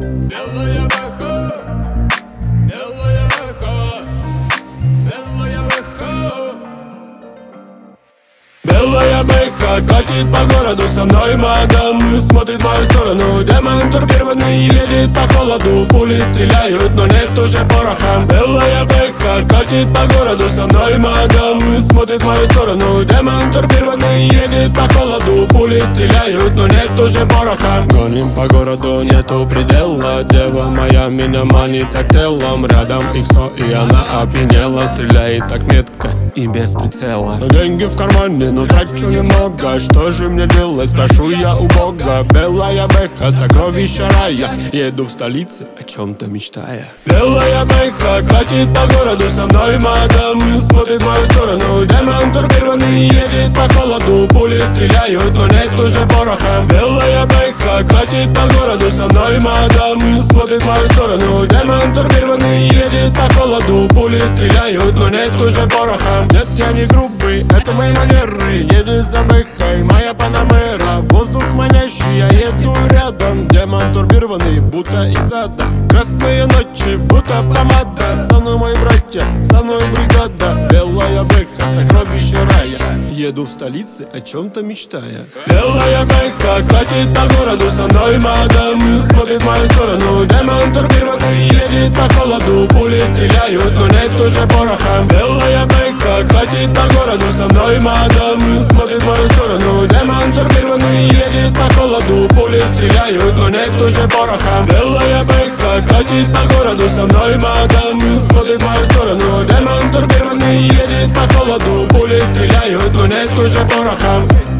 Белая бэха Белая бэха Белая бэха Белая бэха катит по городу со мной мадам. Смотрит в мою сторону Демон турбированный едет по холоду. Пули стреляют, но нет уже пороха. Белая бэха катит по городу со мной мадам. Смотрит в мою сторону Демон турбированный едет по холоду Пули стреляют, но нет уже пороха Гоним по городу, нету предела. Дева моя меня манит так телом Рядом Иксо и она опьянела. Стреляет так метко и без прицела. Деньги в кармане, но трачу немного. Что же мне делать, спрошу я у Бога. Белая бэха, сокровища рая. Еду в столице, о чем-то мечтая. Белая бэха катит по городу со мной мадам. Смотрит в мою сторону, демон турбированный Едет по холоду, пули стреляют, но нет уже пороха Белая бэха катит по городу со мной мадам. Смотрит в мою сторону, демон турбированный Едет по холоду, пули стреляют, но нет уже пороха Нет, я не грубый, это мои манеры. Едет за бэхой, моя панамера. Воздух манящий, я еду рядом. Демон турбированный, будто из ада. Красные ночи, будто помада. Со мной мои братья, со мной бригада. Белая бэха, сокровище Еду в столице, о чем-то мечтая. Белая бэха катит по городу со мной мадам. Смотрит в мою сторону, демон турбированный Едет по холоду, пули стреляют, но нет уже пороха. Белая бэха катит по городу со мной мадам. Смотрит в мою сторону, демон турбированный Едет по холоду, пули стреляют, но нет уже пороха. Белая бэха катит по городу со мной мадам Смотрит в мою сторону, демон турбированный Едет по холоду, пули стреляют, но нет уже пороха